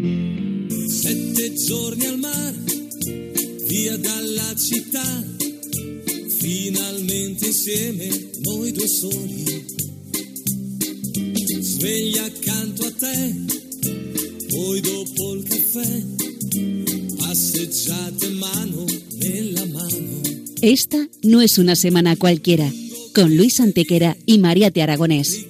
Sette giorni al mare, via dalla città, finalmente insieme noi due soli. Sveglia accanto a te, poi dopo il caffè, passeggiate mano nella mano. Esta no es una semana cualquiera, con Luis Antequera y Mariate Aragonés.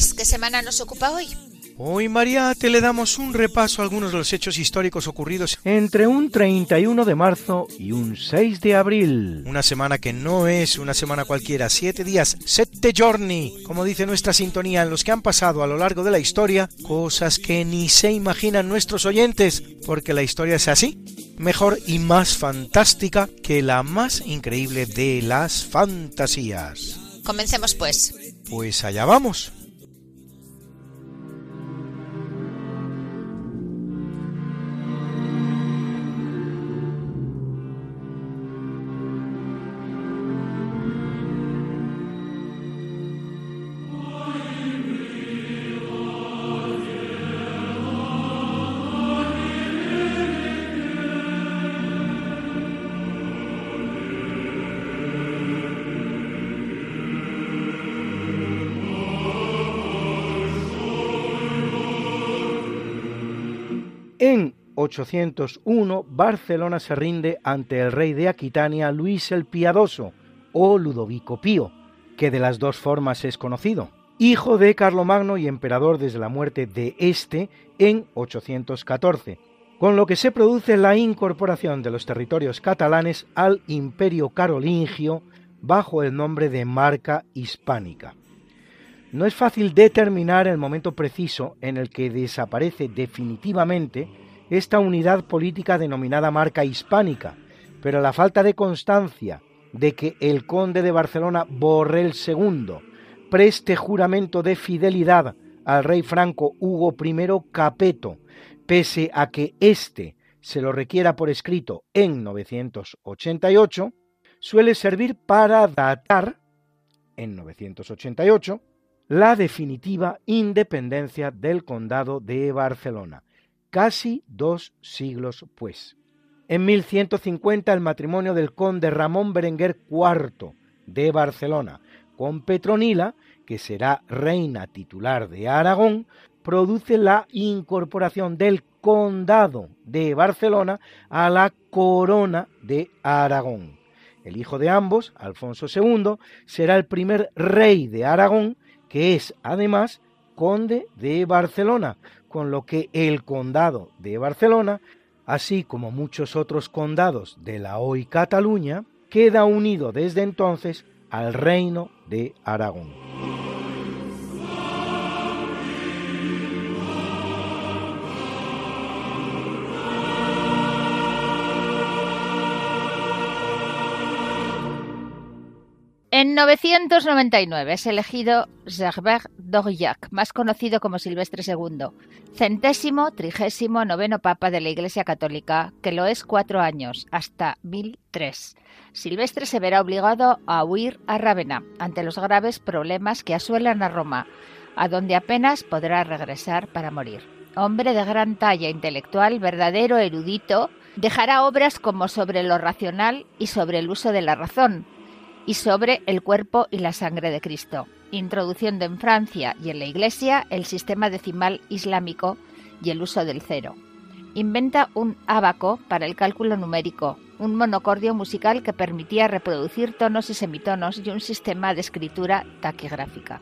Luis, ¿qué semana nos ocupa hoy? Hoy, Mariate, le damos un repaso a algunos de los hechos históricos ocurridos entre un 31 de marzo y un 6 de abril. Una semana que no es una semana cualquiera, siete días, sette giorni, como dice nuestra sintonía, en los que han pasado a lo largo de la historia cosas que ni se imaginan nuestros oyentes, porque la historia es así, mejor y más fantástica que la más increíble de las fantasías. Comencemos pues. Pues allá vamos. En 801, Barcelona se rinde ante el rey de Aquitania, Luis el Piadoso, o Ludovico Pío, que de las dos formas es conocido, hijo de Carlomagno y emperador desde la muerte de este en 814, con lo que se produce la incorporación de los territorios catalanes al imperio carolingio bajo el nombre de Marca Hispánica. No es fácil determinar el momento preciso en el que desaparece definitivamente esta unidad política denominada marca hispánica, pero la falta de constancia de que el conde de Barcelona Borrell II preste juramento de fidelidad al rey franco Hugo I Capeto, pese a que éste se lo requiera por escrito en 988, suele servir para datar, en 988, la definitiva independencia del condado de Barcelona, casi dos siglos pues. En 1150 el matrimonio del conde Ramón Berenguer IV de Barcelona con Petronila, que será reina titular de Aragón, produce la incorporación del condado de Barcelona a la corona de Aragón. El hijo de ambos, Alfonso II, será el primer rey de Aragón que es además conde de Barcelona, con lo que el condado de Barcelona, así como muchos otros condados de la hoy Cataluña, queda unido desde entonces al reino de Aragón. En 999 es elegido Gerbert d'Aurillac, más conocido como Silvestre II, centésimo, trigésimo, noveno papa de la Iglesia Católica, que lo es cuatro años, hasta 1003. Silvestre se verá obligado a huir a Rávena ante los graves problemas que asuelan a Roma, a donde apenas podrá regresar para morir. Hombre de gran talla intelectual, verdadero erudito, dejará obras como sobre lo racional y sobre el uso de la razón, y sobre el cuerpo y la sangre de Cristo, introduciendo en Francia y en la Iglesia el sistema decimal islámico y el uso del cero. Inventa un ábaco para el cálculo numérico, un monocordio musical que permitía reproducir tonos y semitonos y un sistema de escritura taquigráfica.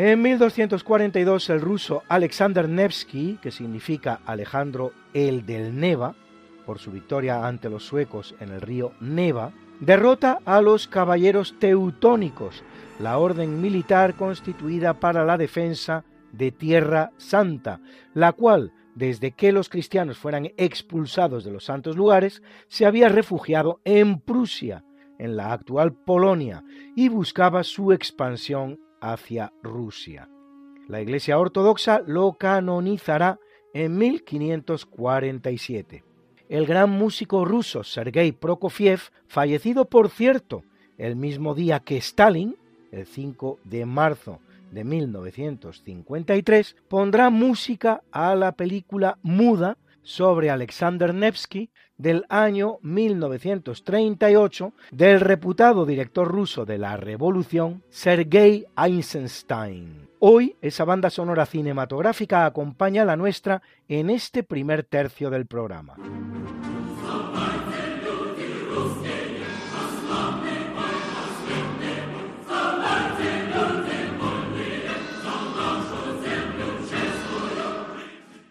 En 1242 el ruso Alexander Nevsky, que significa Alejandro el del Neva, por su victoria ante los suecos en el río Neva, derrota a los caballeros teutónicos, la orden militar constituida para la defensa de Tierra Santa, la cual, desde que los cristianos fueran expulsados de los santos lugares, se había refugiado en Prusia, en la actual Polonia, y buscaba su expansión hacia Rusia. La Iglesia Ortodoxa lo canonizará en 1547. El gran músico ruso Sergei Prokofiev, fallecido por cierto el mismo día que Stalin, el 5 de marzo de 1953, pondrá música a la película muda sobre Alexander Nevsky del año 1938 del reputado director ruso de la Revolución, Sergei Eisenstein. Hoy esa banda sonora cinematográfica acompaña a la nuestra en este primer tercio del programa.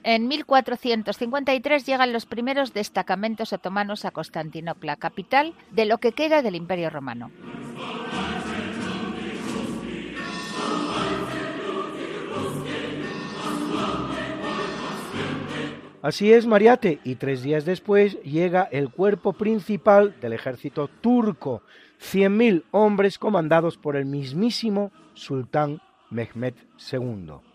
En 1453 llegan los primeros destacamentos otomanos a Constantinopla, capital de lo que queda del Imperio Romano. Así es, Mariate, y tres días después llega el cuerpo principal del ejército turco, 100.000 hombres comandados por el mismísimo sultán Mehmed II.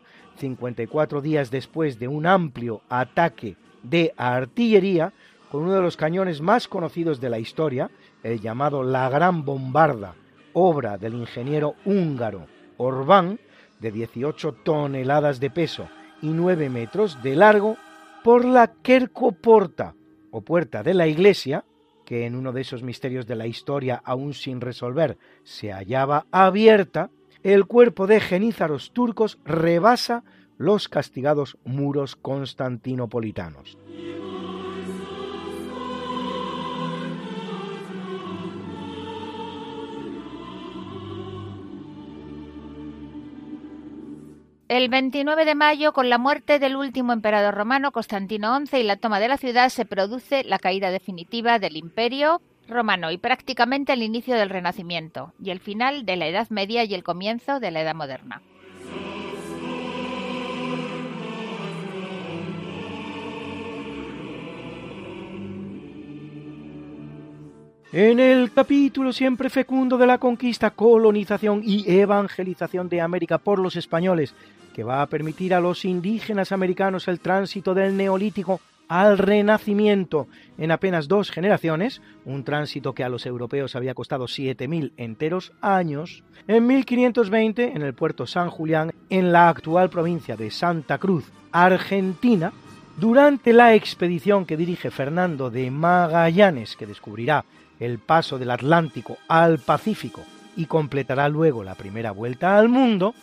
54 días después de un amplio ataque de artillería con uno de los cañones más conocidos de la historia, el llamado La Gran Bombarda, obra del ingeniero húngaro Orbán, de 18 toneladas de peso y 9 metros de largo, por la Kerkoporta, o puerta de la iglesia, que en uno de esos misterios de la historia aún sin resolver se hallaba abierta, el cuerpo de genízaros turcos rebasa los castigados muros constantinopolitanos. El 29 de mayo, con la muerte del último emperador romano, Constantino XI, y la toma de la ciudad, se produce la caída definitiva del imperio romano y prácticamente el inicio del Renacimiento, y el final de la Edad Media y el comienzo de la Edad Moderna. En el capítulo siempre fecundo de la conquista, colonización y evangelización de América por los españoles, que va a permitir a los indígenas americanos el tránsito del neolítico al renacimiento. En apenas dos generaciones, un tránsito que a los europeos había costado 7.000 enteros años, en 1520 en el puerto San Julián, en la actual provincia de Santa Cruz, Argentina, durante la expedición que dirige Fernando de Magallanes, que descubrirá el paso del Atlántico al Pacífico y completará luego la primera vuelta al mundo,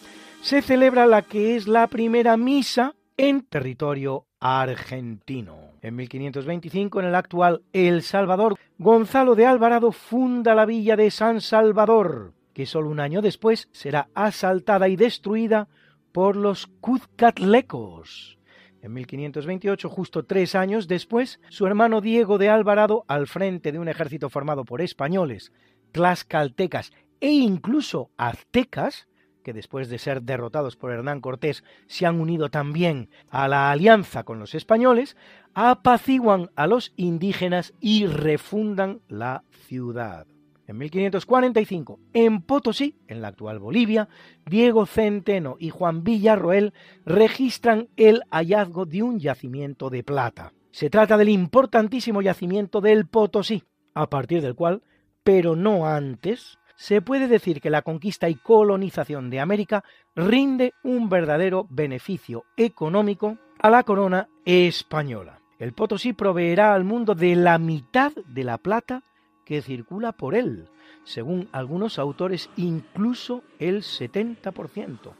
se celebra la que es la primera misa en territorio argentino. En 1525, en el actual El Salvador, Gonzalo de Alvarado funda la villa de San Salvador, que solo un año después será asaltada y destruida por los Cuzcatlecos. En 1528, justo tres años después, su hermano Diego de Alvarado, al frente de un ejército formado por españoles, tlaxcaltecas e incluso aztecas, que después de ser derrotados por Hernán Cortés se han unido también a la alianza con los españoles, apaciguan a los indígenas y refundan la ciudad. En 1545, en Potosí, en la actual Bolivia, Diego Centeno y Juan Villarroel registran el hallazgo de un yacimiento de plata. Se trata del importantísimo yacimiento del Potosí, a partir del cual, pero no antes, se puede decir que la conquista y colonización de América rinde un verdadero beneficio económico a la corona española. El Potosí proveerá al mundo de la mitad de la plata que circula por él, según algunos autores incluso el 70%,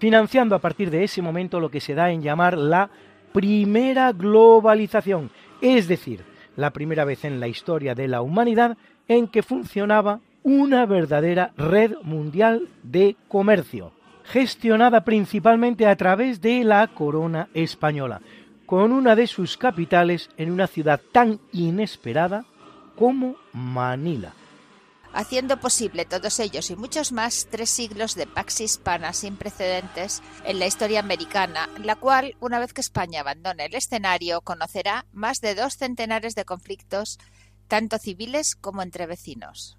financiando a partir de ese momento lo que se da en llamar la primera globalización, es decir, la primera vez en la historia de la humanidad en que funcionaba una verdadera red mundial de comercio, gestionada principalmente a través de la corona española, con una de sus capitales en una ciudad tan inesperada como Manila haciendo posible todos ellos y muchos más tres siglos de pax hispana sin precedentes en la historia americana, la cual, una vez que España abandone el escenario, conocerá más de dos centenares de conflictos, tanto civiles como entre vecinos.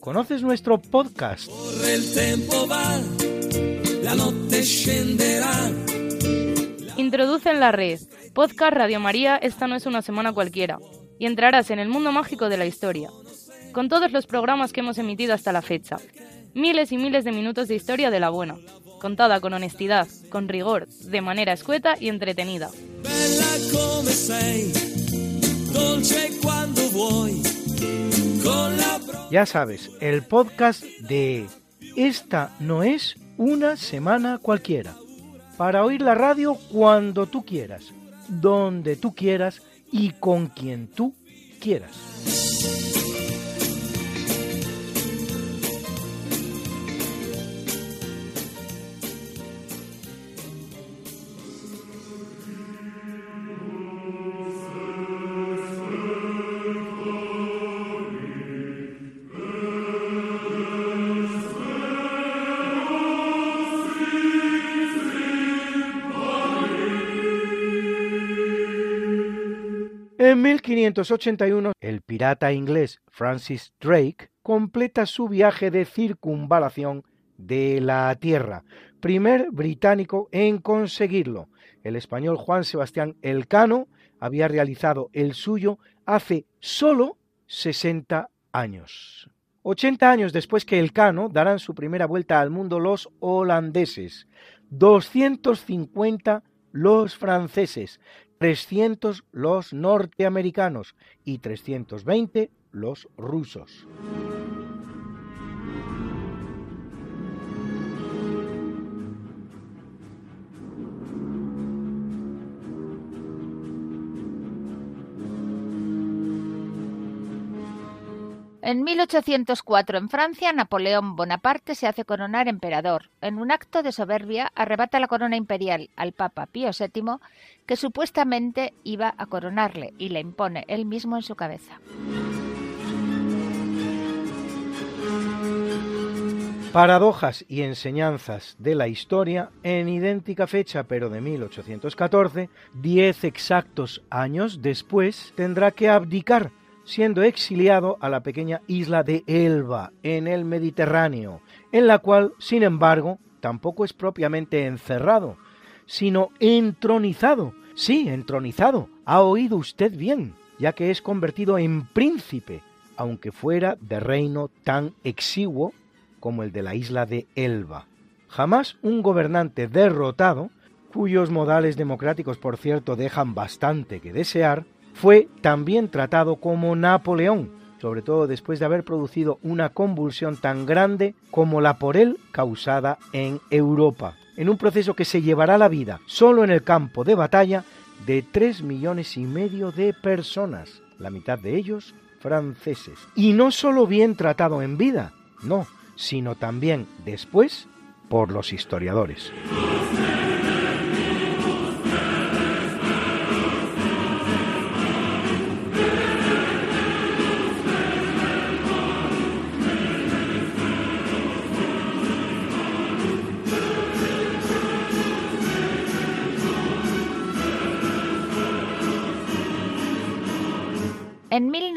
¿Conoces nuestro podcast? Introduce en la red. Podcast Radio María, esta no es una semana cualquiera y entrarás en el mundo mágico de la historia, con todos los programas que hemos emitido hasta la fecha. Miles y miles de minutos de historia de la buena, contada con honestidad, con rigor, de manera escueta y entretenida. Ya sabes, el podcast de Esta no es una semana cualquiera. Para oír la radio cuando tú quieras, donde tú quieras y con quien tú quieras. En 1581, el pirata inglés Francis Drake completa su viaje de circunvalación de la Tierra, primer británico en conseguirlo. El español Juan Sebastián Elcano había realizado el suyo hace solo 60 años. 80 años después que Elcano darán su primera vuelta al mundo los holandeses, 250 los franceses, 300 los norteamericanos y 320 los rusos. En 1804 en Francia, Napoleón Bonaparte se hace coronar emperador. En un acto de soberbia arrebata la corona imperial al Papa Pío VII, que supuestamente iba a coronarle, y le impone él mismo en su cabeza. Paradojas y enseñanzas de la historia, en idéntica fecha pero de 1814, diez exactos años después, tendrá que abdicar siendo exiliado a la pequeña isla de Elba, en el Mediterráneo, en la cual, sin embargo, tampoco es propiamente encerrado, sino entronizado. Sí, entronizado. Ha oído usted bien, ya que es convertido en príncipe, aunque fuera de reino tan exiguo como el de la isla de Elba. Jamás un gobernante derrotado, cuyos modales democráticos por cierto dejan bastante que desear, fue también tratado como Napoleón, sobre todo después de haber producido una convulsión tan grande como la por él causada en Europa, en un proceso que se llevará la vida solo en el campo de batalla de tres millones y medio de personas, la mitad de ellos franceses. Y no solo bien tratado en vida, no, sino también después por los historiadores.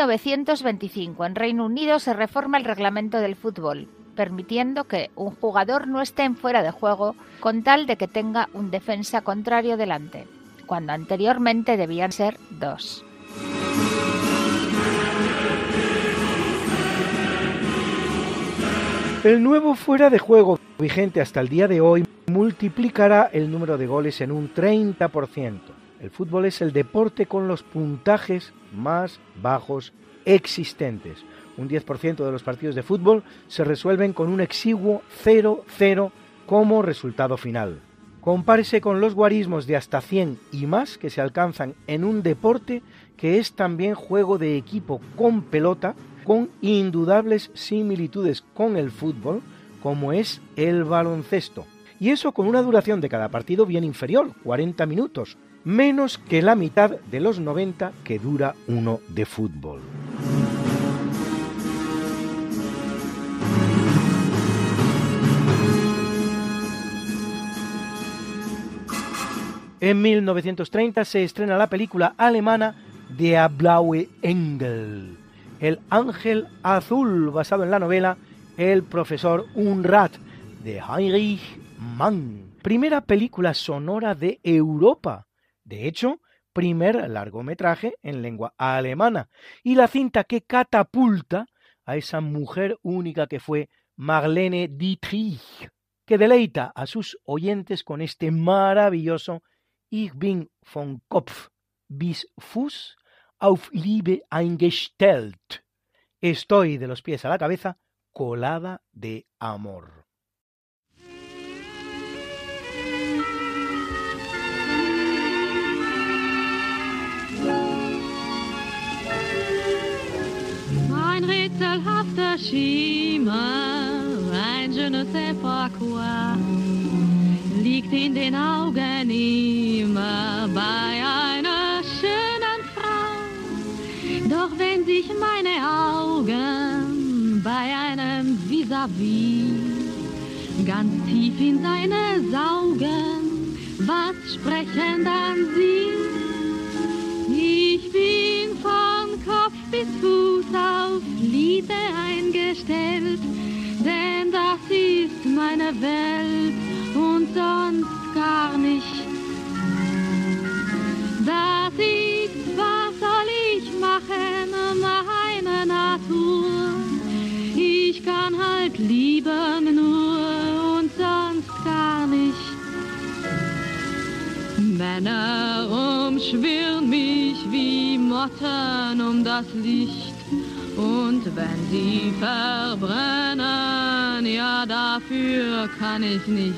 1925, en Reino Unido, se reforma el reglamento del fútbol, permitiendo que un jugador no esté en fuera de juego con tal de que tenga un defensa contrario delante, cuando anteriormente debían ser dos. El nuevo fuera de juego vigente hasta el día de hoy multiplicará el número de goles en un 30%. El fútbol es el deporte con los puntajes más bajos existentes. Un 10% de los partidos de fútbol se resuelven con un exiguo 0-0 como resultado final. Compárese con los guarismos de hasta 100 y más que se alcanzan en un deporte que es también juego de equipo con pelota, con indudables similitudes con el fútbol, como es el baloncesto. Y eso con una duración de cada partido bien inferior, 40 minutos, menos que la mitad de los 90 que dura uno de fútbol. En 1930 se estrena la película alemana Der Blaue Engel, El Ángel Azul, basado en la novela El Profesor Unrat de Heinrich Mann, primera película sonora de Europa. De hecho, primer largometraje en lengua alemana y la cinta que catapulta a esa mujer única que fue Marlene Dietrich, que deleita a sus oyentes con este maravilloso Ich bin von Kopf bis Fuß auf Liebe eingestellt. Estoy de los pies a la cabeza colada de amor. Rätselhafter Schimmer, ein je ne sais pas quoi, liegt in den Augen immer bei einer schönen Frau. Doch wenn sich meine Augen bei einem vis-à-vis ganz tief in seine saugen, was sprechen dann sie? Ich bin von Kopf bis Fuß auf Liebe eingestellt, denn das ist meine Welt und sonst gar nicht. Das ist, was soll ich machen, meine Natur. Ich kann halt lieben nur und sonst gar nicht. Männer Motten um das Licht. Und wenn sie verbrennen, ja dafür kann ich nicht.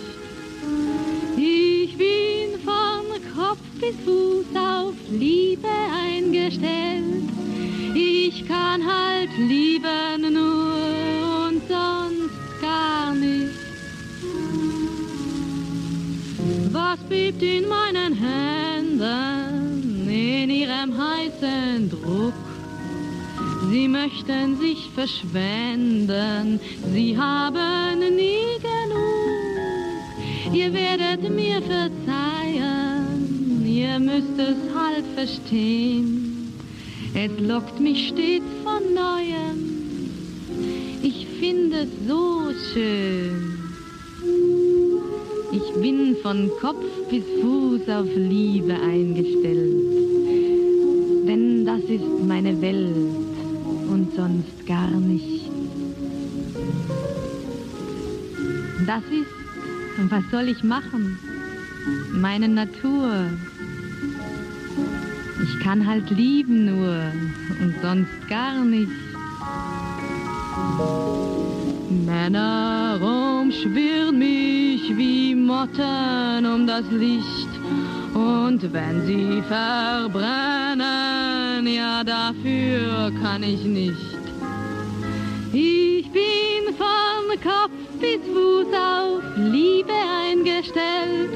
Ich bin von Kopf bis Fuß auf Liebe eingestellt. Ich kann halt lieben nur und sonst gar nicht. Was bebt in meinen Händen ihrem heißen Druck? Sie möchten sich verschwenden, sie haben nie genug. Ihr werdet mir verzeihen, ihr müsst es halb verstehen. Es lockt mich stets von neuem, ich finde es so schön. Ich bin von Kopf bis Fuß auf Liebe eingestellt, ist meine Welt und sonst gar nicht. Das ist, was soll ich machen? Meine Natur. Ich kann halt lieben nur und sonst gar nicht. Männer umschwirren mich wie Motten um das Licht. Und wenn sie verbrennen, ja dafür kann ich nicht. Ich bin von Kopf bis Fuß auf Liebe eingestellt.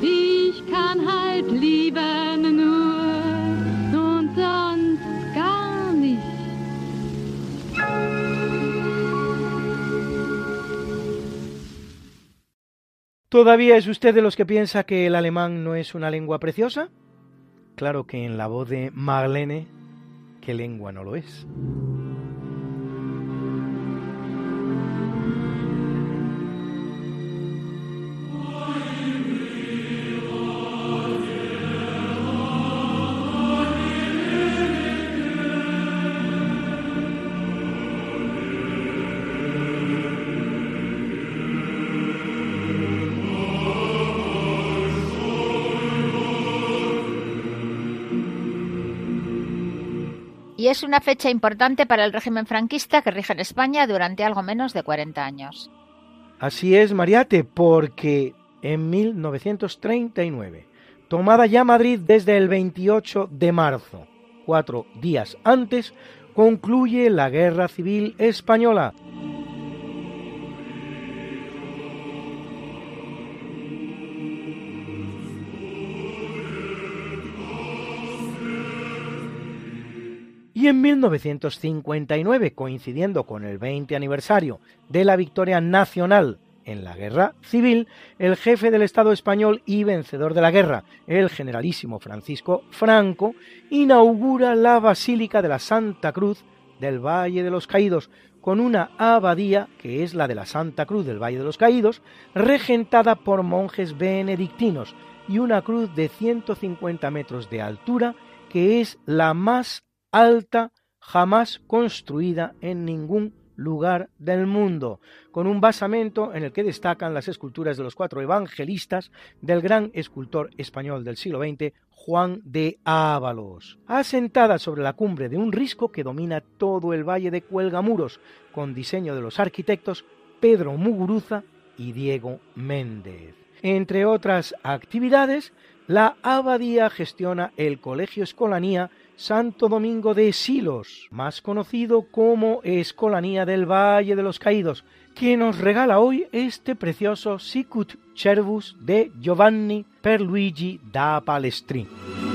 Ich kann halt lieben ¿Todavía es usted de los que piensa que el alemán no es una lengua preciosa? Claro que en la voz de Marlene, ¿qué lengua no lo es? Y es una fecha importante para el régimen franquista que rige en España durante algo menos de 40 años. Así es, Mariate, porque en 1939, tomada ya Madrid desde el 28 de marzo, cuatro días antes, concluye la Guerra Civil Española. Y en 1959, coincidiendo con el 20 aniversario de la victoria nacional en la guerra civil, el jefe del Estado español y vencedor de la guerra, el generalísimo Francisco Franco, inaugura la Basílica de la Santa Cruz del Valle de los Caídos, con una abadía, que es la de la Santa Cruz del Valle de los Caídos, regentada por monjes benedictinos, y una cruz de 150 metros de altura, que es la más alta jamás construida en ningún lugar del mundo, con un basamento en el que destacan las esculturas de los cuatro evangelistas del gran escultor español del siglo XX, Juan de Ábalos, asentada sobre la cumbre de un risco que domina todo el valle de Cuelgamuros, con diseño de los arquitectos Pedro Muguruza y Diego Méndez. Entre otras actividades, la abadía gestiona el Colegio Escolanía Santo Domingo de Silos, más conocido como Escolanía del Valle de los Caídos, que nos regala hoy este precioso Sicut Cervus de Giovanni Perluigi da Palestrini.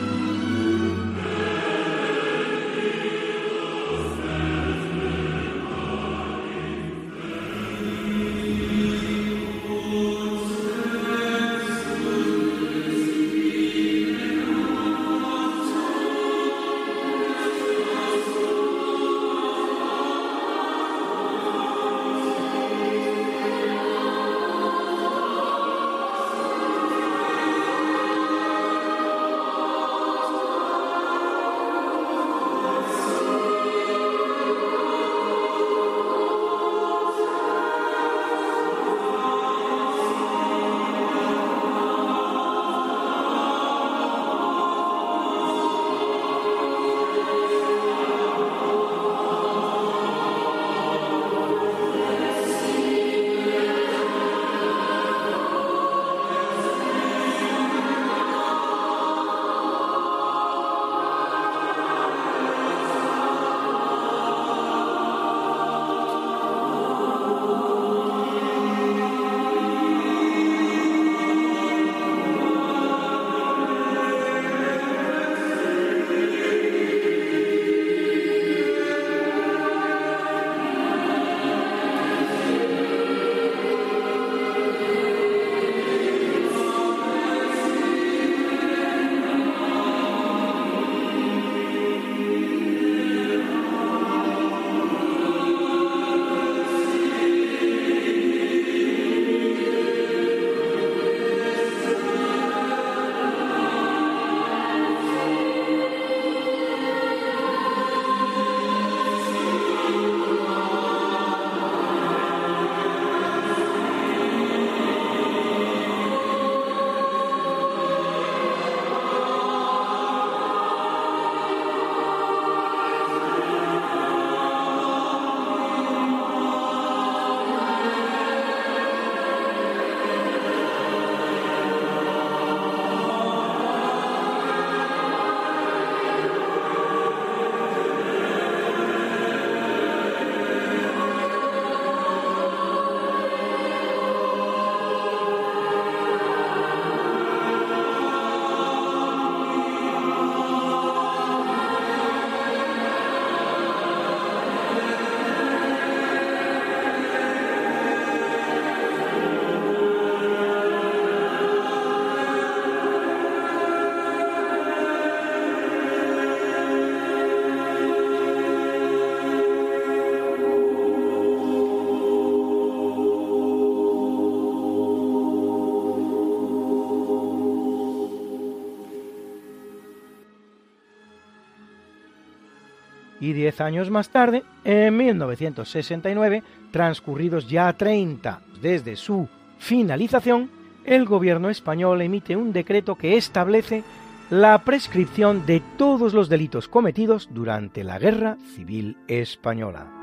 Y diez años más tarde, en 1969, transcurridos ya 30 desde su finalización, el gobierno español emite un decreto que establece la prescripción de todos los delitos cometidos durante la Guerra Civil Española.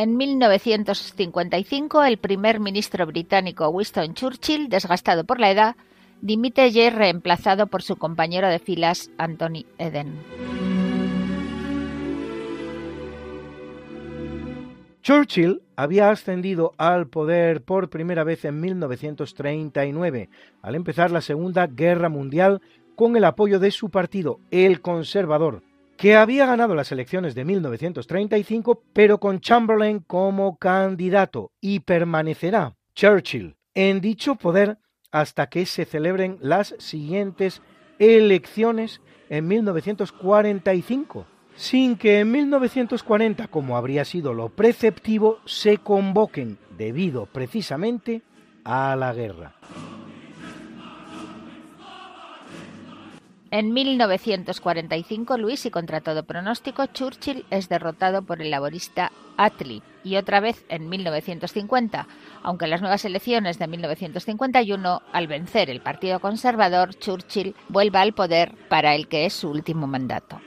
En 1955, el primer ministro británico Winston Churchill, desgastado por la edad, dimite y es reemplazado por su compañero de filas Anthony Eden. Churchill había ascendido al poder por primera vez en 1939, al empezar la Segunda Guerra Mundial con el apoyo de su partido, el Conservador, que había ganado las elecciones de 1935, pero con Chamberlain como candidato, y permanecerá Churchill en dicho poder hasta que se celebren las siguientes elecciones en 1945, sin que en 1940, como habría sido lo preceptivo, se convoquen debido precisamente a la guerra. En 1945, Luis, y contra todo pronóstico, Churchill es derrotado por el laborista Attlee. Y otra vez en 1950, aunque en las nuevas elecciones de 1951, al vencer el Partido Conservador, Churchill vuelva al poder para el que es su último mandato.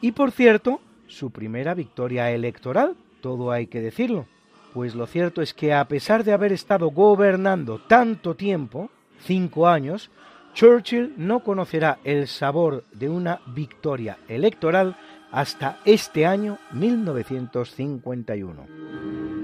Y por cierto, su primera victoria electoral, todo hay que decirlo pues lo cierto es que a pesar de haber estado gobernando tanto tiempo, cinco años, Churchill no conocerá el sabor de una victoria electoral hasta este año 1951.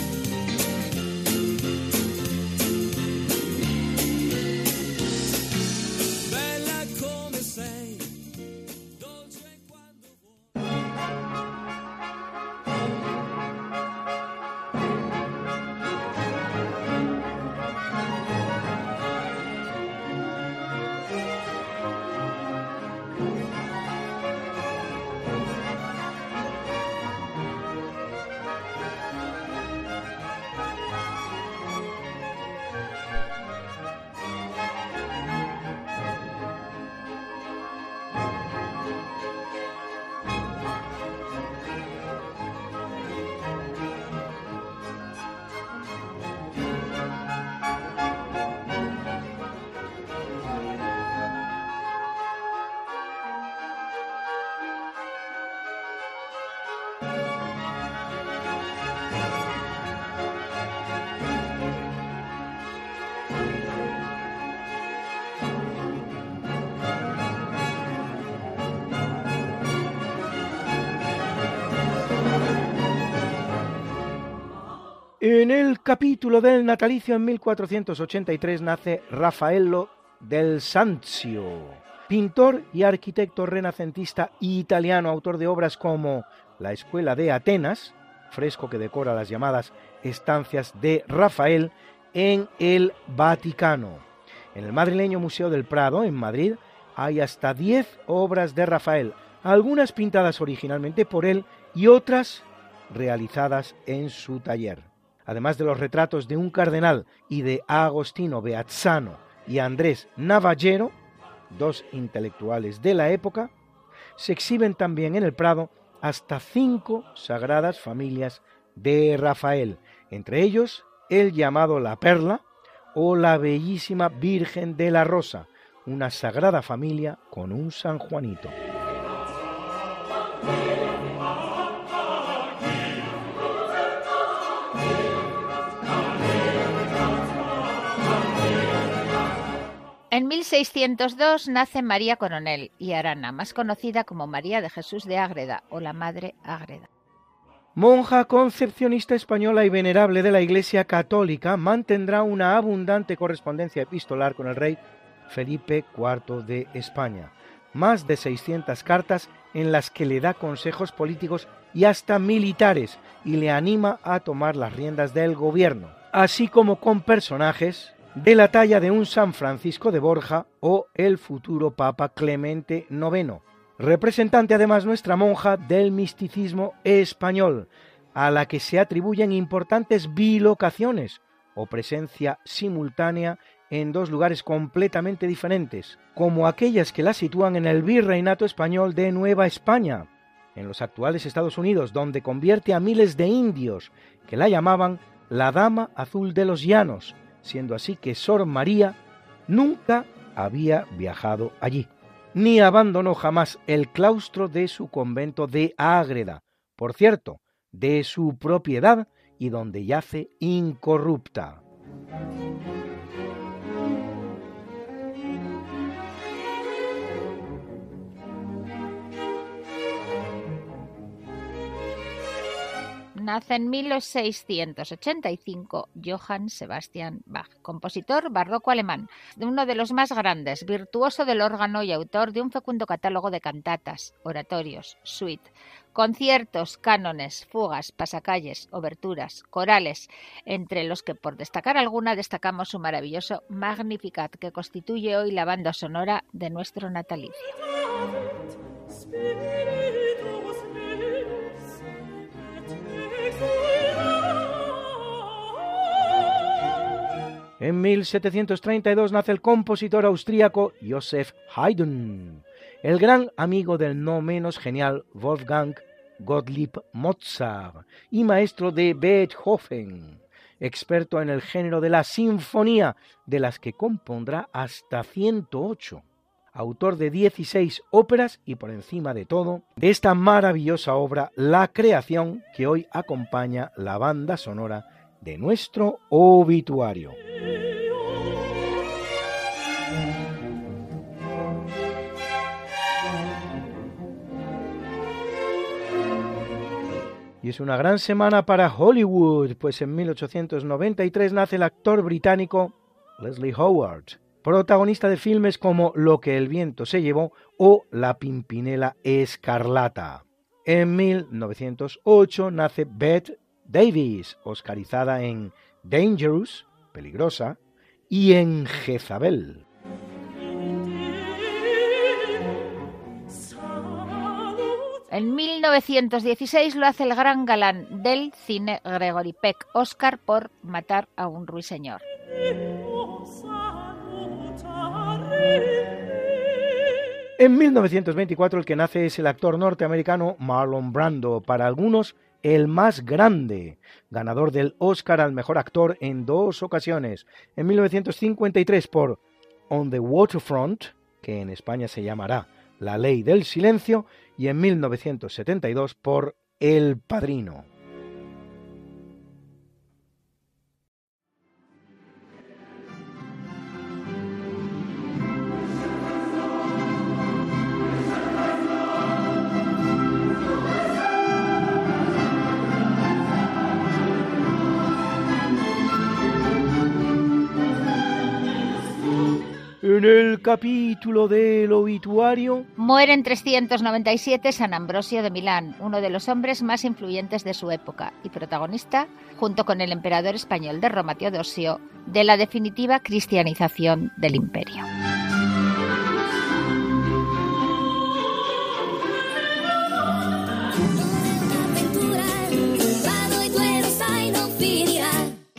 Capítulo del natalicio en 1483 nace Raffaello del Sanzio, pintor y arquitecto renacentista italiano, autor de obras como La Escuela de Atenas, fresco que decora las llamadas estancias de Rafael en el Vaticano. En el madrileño Museo del Prado, en Madrid, hay hasta 10 obras de Rafael, algunas pintadas originalmente por él y otras realizadas en su taller además de los retratos de un cardenal y de Agostino Beazzano y Andrés Navallero, dos intelectuales de la época, se exhiben también en el Prado hasta cinco sagradas familias de Rafael, entre ellos el llamado La Perla o la bellísima Virgen de la Rosa, una sagrada familia con un San Juanito. En 1602 nace María Coronel y Arana, más conocida como María de Jesús de Ágreda o la Madre Ágreda. Monja concepcionista española y venerable de la Iglesia Católica, mantendrá una abundante correspondencia epistolar con el rey Felipe IV de España. Más de 600 cartas en las que le da consejos políticos y hasta militares y le anima a tomar las riendas del gobierno, así como con personajes de la talla de un San Francisco de Borja o el futuro Papa Clemente IX, representante además nuestra monja del misticismo español, a la que se atribuyen importantes bilocaciones o presencia simultánea en dos lugares completamente diferentes, como aquellas que la sitúan en el virreinato español de Nueva España, en los actuales Estados Unidos, donde convierte a miles de indios que la llamaban la Dama Azul de los Llanos, siendo así que Sor María nunca había viajado allí, ni abandonó jamás el claustro de su convento de Ágreda, por cierto, de su propiedad y donde yace incorrupta. Nace en 1685 Johann Sebastian Bach, compositor barroco alemán, uno de los más grandes, virtuoso del órgano y autor de un fecundo catálogo de cantatas, oratorios, suite, conciertos, cánones, fugas, pasacalles, oberturas, corales, entre los que por destacar alguna destacamos su maravilloso Magnificat que constituye hoy la banda sonora de nuestro natalicio. En 1732 nace el compositor austríaco Joseph Haydn, el gran amigo del no menos genial Wolfgang Gottlieb Mozart y maestro de Beethoven, experto en el género de la sinfonía, de las que compondrá hasta 108 autor de 16 óperas y por encima de todo, de esta maravillosa obra, La creación que hoy acompaña la banda sonora de nuestro obituario. Y es una gran semana para Hollywood, pues en 1893 nace el actor británico Leslie Howard, protagonista de filmes como Lo que el viento se llevó o La Pimpinela Escarlata. En 1908 nace Bette Davis, oscarizada en Dangerous, peligrosa, y en Jezabel. En 1916 lo hace el gran galán del cine Gregory Peck, Oscar por matar a un ruiseñor. En 1924 el que nace es el actor norteamericano Marlon Brando, para algunos el más grande, ganador del Oscar al mejor actor en dos ocasiones, en 1953 por On the Waterfront, que en España se llamará La Ley del Silencio, y en 1972 por El Padrino. En el capítulo del obituario muere en 397 San Ambrosio de Milán, uno de los hombres más influyentes de su época y protagonista, junto con el emperador español de Roma Teodosio, de la definitiva cristianización del imperio.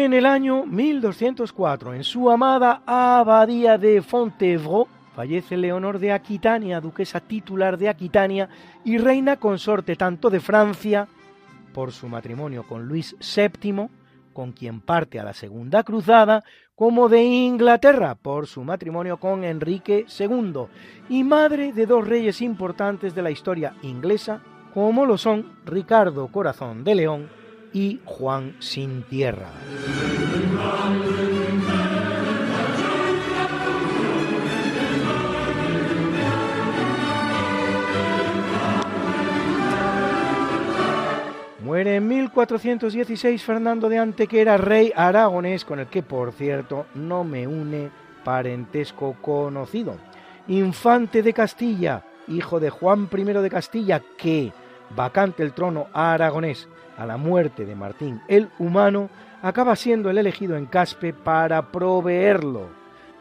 En el año 1204, en su amada abadía de Fontevraud, fallece Leonor de Aquitania, duquesa titular de Aquitania y reina consorte tanto de Francia, por su matrimonio con Luis VII, con quien parte a la Segunda Cruzada, como de Inglaterra, por su matrimonio con Enrique II, y madre de dos reyes importantes de la historia inglesa, como lo son Ricardo Corazón de León y Juan Sin Tierra. Muere en 1416 Fernando de Antequera, rey aragonés, con el que, por cierto, no me une parentesco conocido. Infante de Castilla, hijo de Juan I de Castilla, que, vacante el trono aragonés a la muerte de Martín el Humano, acaba siendo el elegido en Caspe para proveerlo,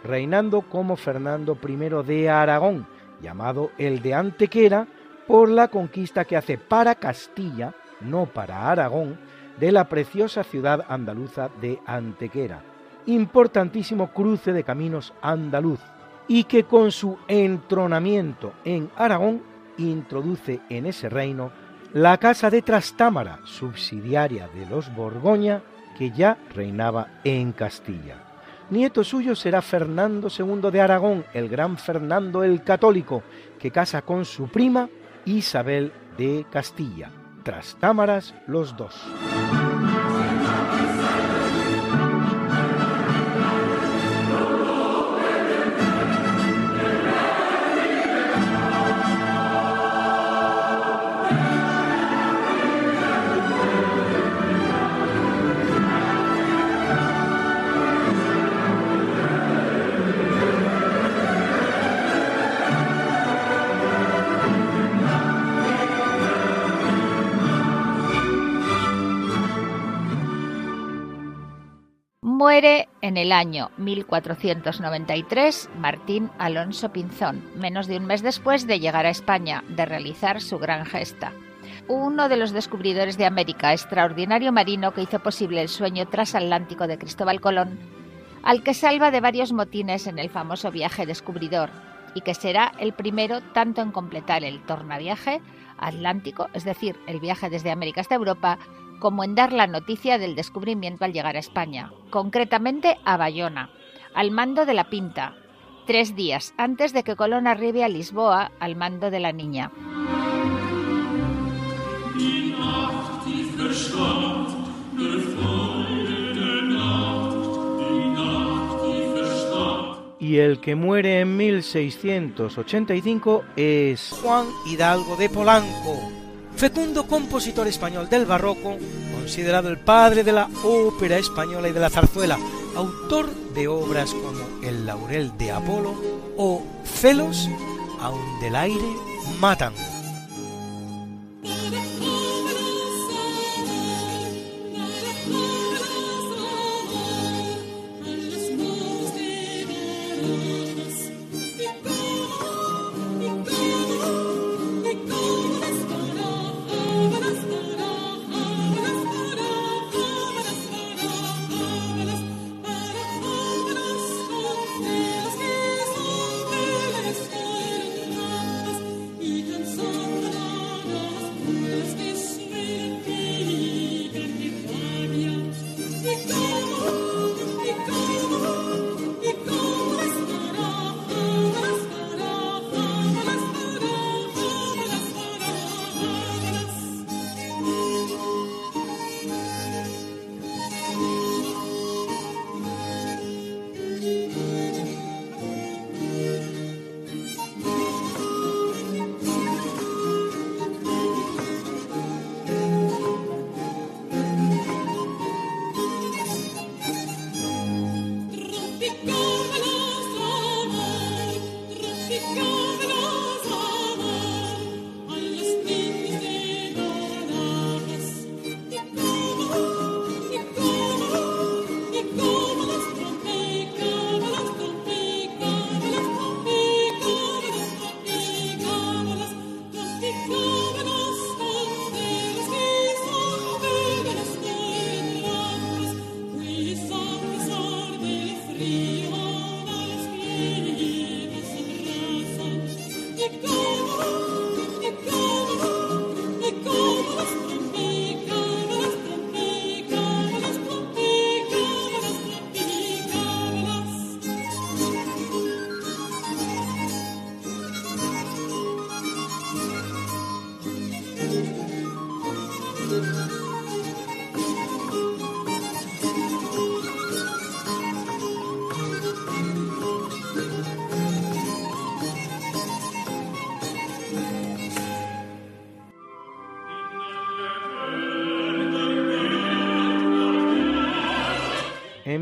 reinando como Fernando I de Aragón, llamado el de Antequera, por la conquista que hace para Castilla, no para Aragón, de la preciosa ciudad andaluza de Antequera, importantísimo cruce de caminos andaluz, y que con su entronamiento en Aragón introduce en ese reino la casa de Trastámara, subsidiaria de los Borgoña, que ya reinaba en Castilla. Nieto suyo será Fernando II de Aragón, el gran Fernando el Católico, que casa con su prima Isabel de Castilla. Trastámaras los dos. Muere en el año 1493 Martín Alonso Pinzón, menos de un mes después de llegar a España, de realizar su gran gesta. Uno de los descubridores de América, extraordinario marino que hizo posible el sueño transatlántico de Cristóbal Colón, al que salva de varios motines en el famoso viaje descubridor, y que será el primero tanto en completar el tornaviaje atlántico, es decir, el viaje desde América hasta Europa, como en dar la noticia del descubrimiento al llegar a España, concretamente a Bayona, al mando de la Pinta, tres días antes de que Colón arribe a Lisboa al mando de la Niña. Y el que muere en 1685 es Juan Hidalgo de Polanco, fecundo compositor español del barroco, considerado el padre de la ópera española y de la zarzuela, autor de obras como El laurel de Apolo o Celos, aun del aire matan.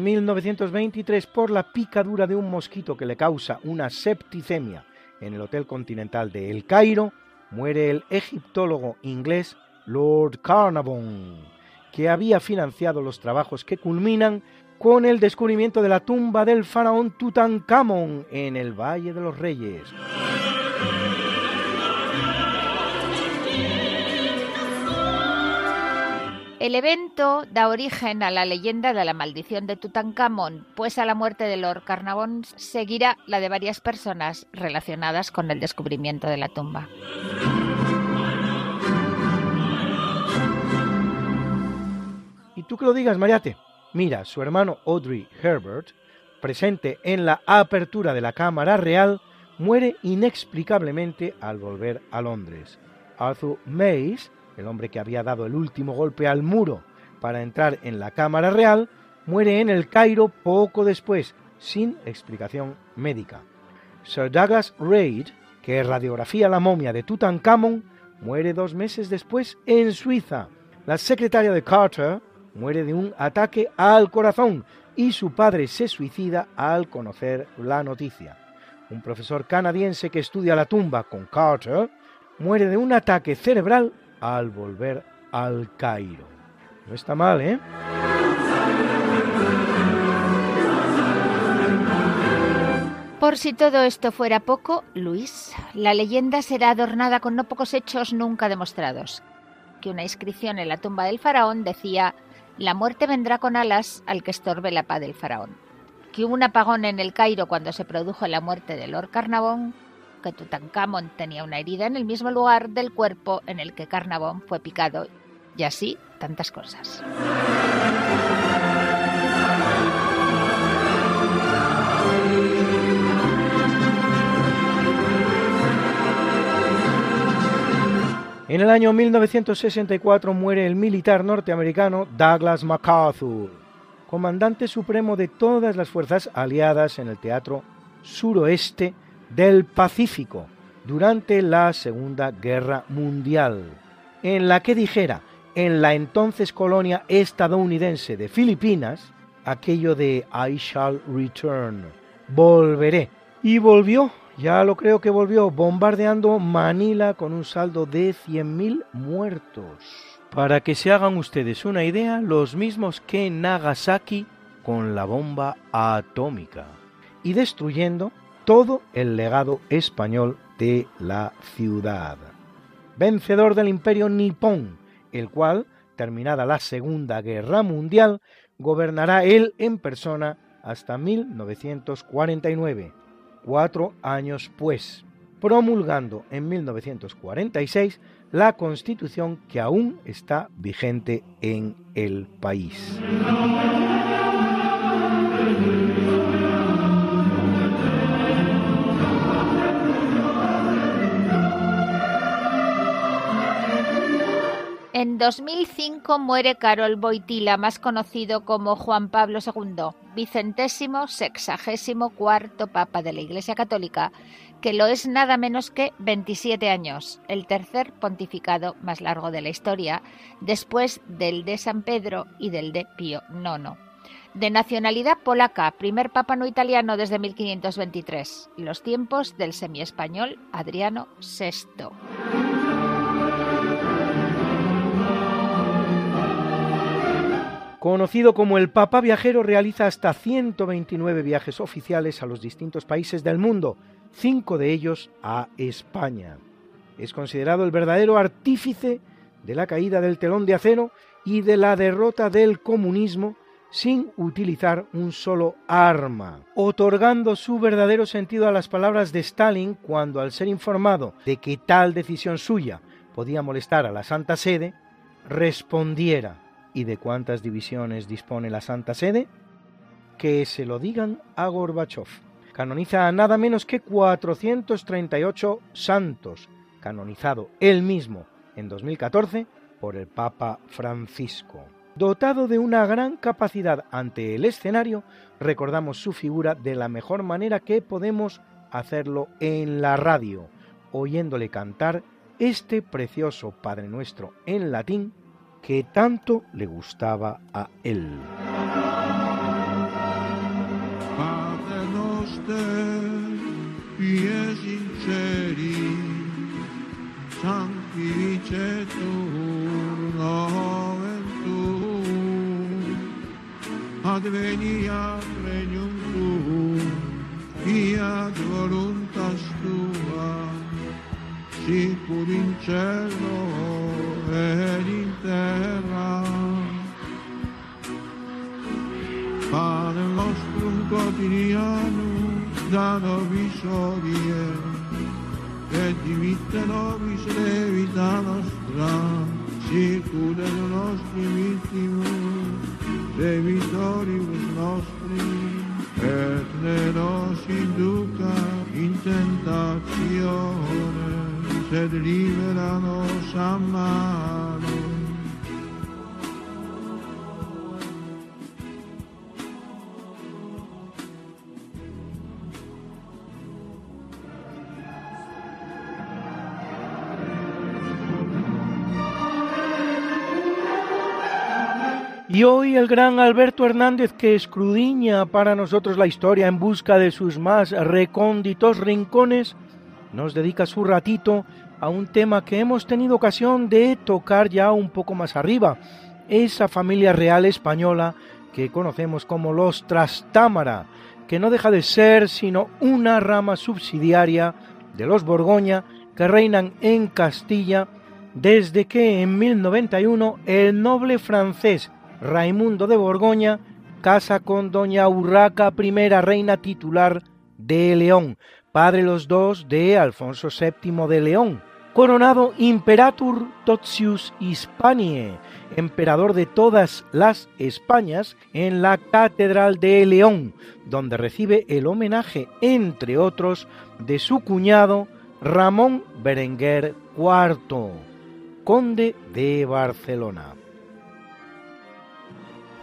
1923, por la picadura de un mosquito que le causa una septicemia en el Hotel Continental de El Cairo, muere el egiptólogo inglés Lord Carnarvon, que había financiado los trabajos que culminan con el descubrimiento de la tumba del faraón Tutankamón en el Valle de los Reyes. El evento da origen a la leyenda de la maldición de Tutankamón, pues a la muerte de Lord Carnarvon seguirá la de varias personas relacionadas con el descubrimiento de la tumba. Y tú que lo digas, Mariate. Mira, su hermano Audrey Herbert, presente en la apertura de la Cámara Real, muere inexplicablemente al volver a Londres. Arthur Mays, el hombre que había dado el último golpe al muro para entrar en la Cámara Real, muere en el Cairo poco después, sin explicación médica. Sir Douglas Reid, que radiografía la momia de Tutankamón, muere dos meses después en Suiza. La secretaria de Carter muere de un ataque al corazón y su padre se suicida al conocer la noticia. Un profesor canadiense que estudia la tumba con Carter muere de un ataque cerebral al volver al Cairo. No está mal, ¿eh? Por si todo esto fuera poco, Luis, la leyenda será adornada con no pocos hechos nunca demostrados. Que una inscripción en la tumba del faraón decía la muerte vendrá con alas al que estorbe la paz del faraón. Que hubo un apagón en el Cairo cuando se produjo la muerte de Lord Carnarvon, que Tutankamón tenía una herida en el mismo lugar del cuerpo en el que Carnarvon fue picado, y así tantas cosas. En el año 1964 muere el militar norteamericano Douglas MacArthur, comandante supremo de todas las fuerzas aliadas en el teatro suroeste del Pacífico durante la Segunda Guerra Mundial, en la que dijera en la entonces colonia estadounidense de Filipinas aquello de I shall return, volveré, y volvió ya lo creo que volvió bombardeando Manila con un saldo de 100.000 muertos. Para que se hagan ustedes una idea, los mismos que Nagasaki con la bomba atómica y destruyendo todo el legado español de la ciudad. Vencedor del imperio nipón, el cual, terminada la Segunda Guerra Mundial, gobernará él en persona hasta 1949 cuatro años pues, promulgando en 1946 la constitución que aún está vigente en el país. En 2005 muere Carol Boitila, más conocido como Juan Pablo II, vicentésimo sexagésimo cuarto Papa de la Iglesia Católica, que lo es nada menos que 27 años, el tercer pontificado más largo de la historia, después del de San Pedro y del de Pío IX. De nacionalidad polaca, primer papa no italiano desde 1523, los tiempos del semiespañol Adriano VI. Conocido como el Papa Viajero, realiza hasta 129 viajes oficiales a los distintos países del mundo, cinco de ellos a España. Es considerado el verdadero artífice de la caída del telón de acero y de la derrota del comunismo sin utilizar un solo arma, otorgando su verdadero sentido a las palabras de Stalin cuando al ser informado de que tal decisión suya podía molestar a la Santa Sede, respondiera ¿Y de cuántas divisiones dispone la Santa Sede? Que se lo digan a Gorbachev. Canoniza a nada menos que 438 santos, canonizado él mismo en 2014 por el Papa Francisco. Dotado de una gran capacidad ante el escenario, recordamos su figura de la mejor manera que podemos hacerlo en la radio, oyéndole cantar este precioso Padre Nuestro en latín que tanto le gustaba a él. El gran Alberto Hernández que escrudiña para nosotros la historia en busca de sus más recónditos rincones, nos dedica su ratito a un tema que hemos tenido ocasión de tocar ya un poco más arriba, esa familia real española que conocemos como los Trastámara, que no deja de ser sino una rama subsidiaria de los Borgoña que reinan en Castilla desde que en 1091 el noble francés Raimundo de Borgoña casa con doña Urraca I, reina titular de León, padre los dos de Alfonso VII de León, coronado Imperator Totius Hispaniae, emperador de todas las Españas, en la Catedral de León, donde recibe el homenaje, entre otros, de su cuñado Ramón Berenguer IV, conde de Barcelona.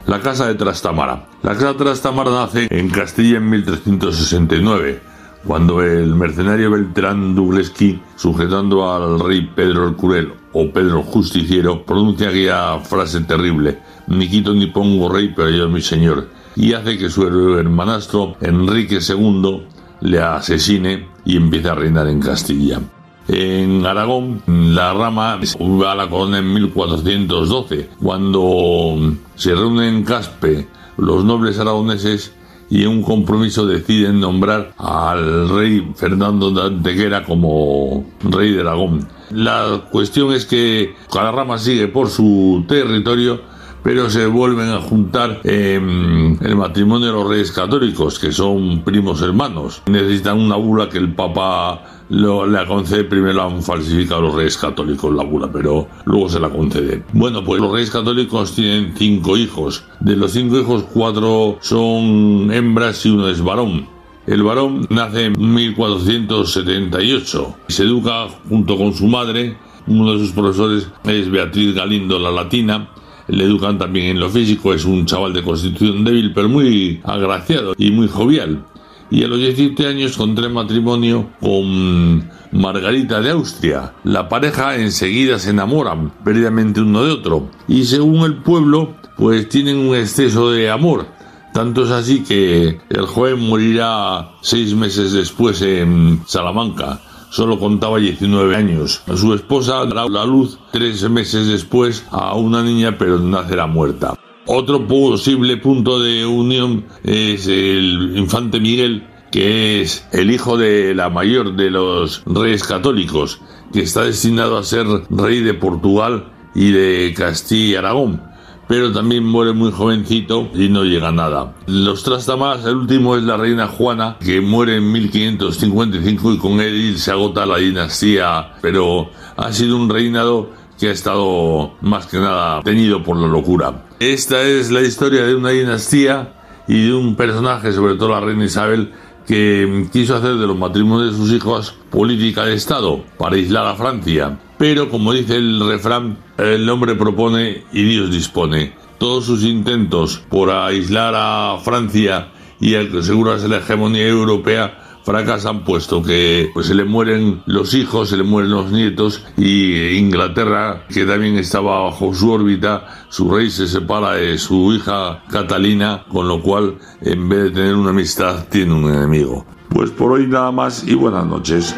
La Casa de Trastámara. La Casa de Trastámara nace en Castilla en 1369, cuando el mercenario Beltrán Dubleski, sujetando al rey Pedro el Cruel o Pedro el Justiciero, pronuncia aquella frase terrible, ni quito ni pongo rey, pero yo mi señor, y hace que su hermanastro Enrique II le asesine y empiece a reinar en Castilla. En Aragón, la rama va a la corona en 1412, cuando se reúnen en Caspe los nobles aragoneses y en un compromiso deciden nombrar al rey Fernando de Antequera como rey de Aragón. La cuestión es que cada rama sigue por su territorio, pero se vuelven a juntar en el matrimonio de los reyes católicos, que son primos hermanos. Necesitan una bula que el Papa lo, la concede, primero han falsificado los reyes católicos la bula, pero luego se la concede. Bueno, pues los reyes católicos tienen cinco hijos. De los cinco hijos, cuatro son hembras y uno es varón. El varón nace en 1478 y se educa junto con su madre. Uno de sus profesores es Beatriz Galindo, la latina. Le educan también en lo físico, es un chaval de constitución débil, pero muy agraciado y muy jovial y a los 17 años contrae matrimonio con Margarita de Austria. La pareja enseguida se enamoran perdidamente uno de otro y según el pueblo pues tienen un exceso de amor. Tanto es así que el joven morirá seis meses después en Salamanca. Solo contaba 19 años. Su esposa dará la luz tres meses después a una niña, pero nacerá muerta. Otro posible punto de unión es el infante Miguel, que es el hijo de la mayor de los reyes católicos, que está destinado a ser rey de Portugal y de Castilla y Aragón, pero también muere muy jovencito y no llega nada. Los Trastamás, el último es la reina Juana, que muere en 1555 y con él se agota la dinastía, pero ha sido un reinado que ha estado más que nada tenido por la locura. Esta es la historia de una dinastía y de un personaje, sobre todo la reina Isabel, que quiso hacer de los matrimonios de sus hijos política de Estado para aislar a Francia. pero como dice el refrán, el hombre propone y Dios dispone. Todos sus intentos por aislar a Francia y asegurarse la hegemonía europea fracasan puesto que pues se le mueren los hijos, se le mueren los nietos y Inglaterra, que también estaba bajo su órbita, su rey se separa de su hija Catalina, con lo cual en vez de tener una amistad tiene un enemigo. Pues por hoy nada más y buenas noches.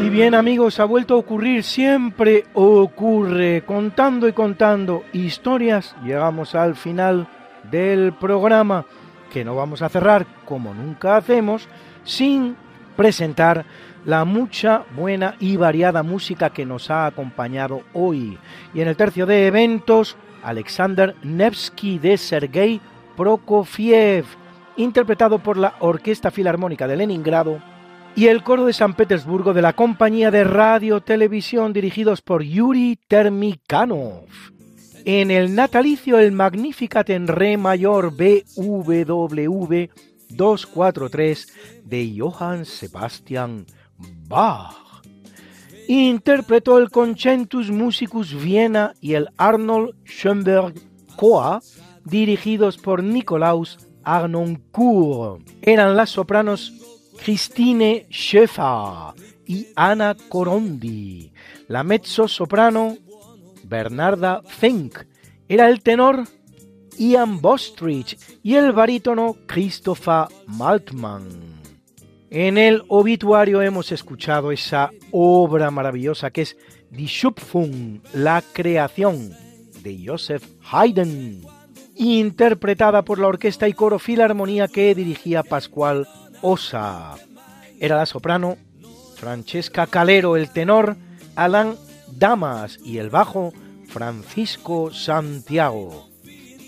Y bien amigos, ha vuelto a ocurrir, siempre ocurre, contando y contando historias, llegamos al final del programa que no vamos a cerrar como nunca hacemos sin presentar la mucha buena y variada música que nos ha acompañado hoy. Y en el tercio de eventos, Alexander Nevsky de Sergei Prokofiev, interpretado por la Orquesta Filarmónica de Leningrado y el coro de San Petersburgo de la compañía de radio televisión dirigidos por Yuri Termikanov. En el natalicio el Magnificat en Re mayor BWV 243 de Johann Sebastian Bach. Interpretó el Concentus Musicus Viena y el Arnold Schoenberg Coa, dirigidos por Nicolaus Arnoncourt. Eran las sopranos Christine Schäfer y Anna Corondi, la mezzo soprano Bernarda Fink, era el tenor Ian Bostrich y el barítono Christopher Maltman. En el obituario hemos escuchado esa obra maravillosa que es Die Schöpfung, la creación, de Joseph Haydn, interpretada por la orquesta y coro filarmonía que dirigía Pascual Osa. Era la soprano Francesca Calero, el tenor Alan Damas y el bajo Francisco Santiago.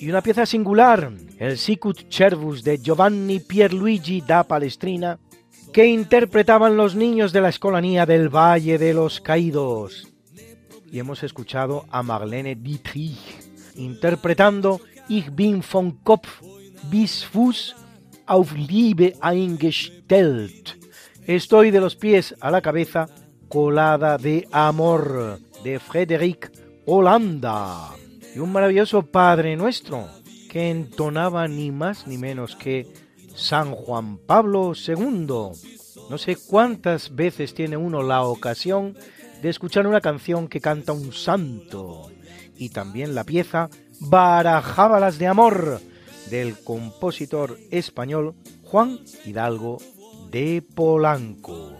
Y una pieza singular, el Sicut Cervus de Giovanni Pierluigi da Palestrina, que interpretaban los niños de la escolanía del Valle de los Caídos. Y hemos escuchado a Marlene Dietrich interpretando Ich bin von Kopf bis Fuß auf Liebe eingestellt. Estoy de los pies a la cabeza colada de amor de Frederick Holanda. Y un maravilloso Padre Nuestro que entonaba ni más ni menos que San Juan Pablo II. No sé cuántas veces tiene uno la ocasión de escuchar una canción que canta un santo. Y también la pieza Barajábalas de Amor del compositor español Juan Hidalgo de Polanco.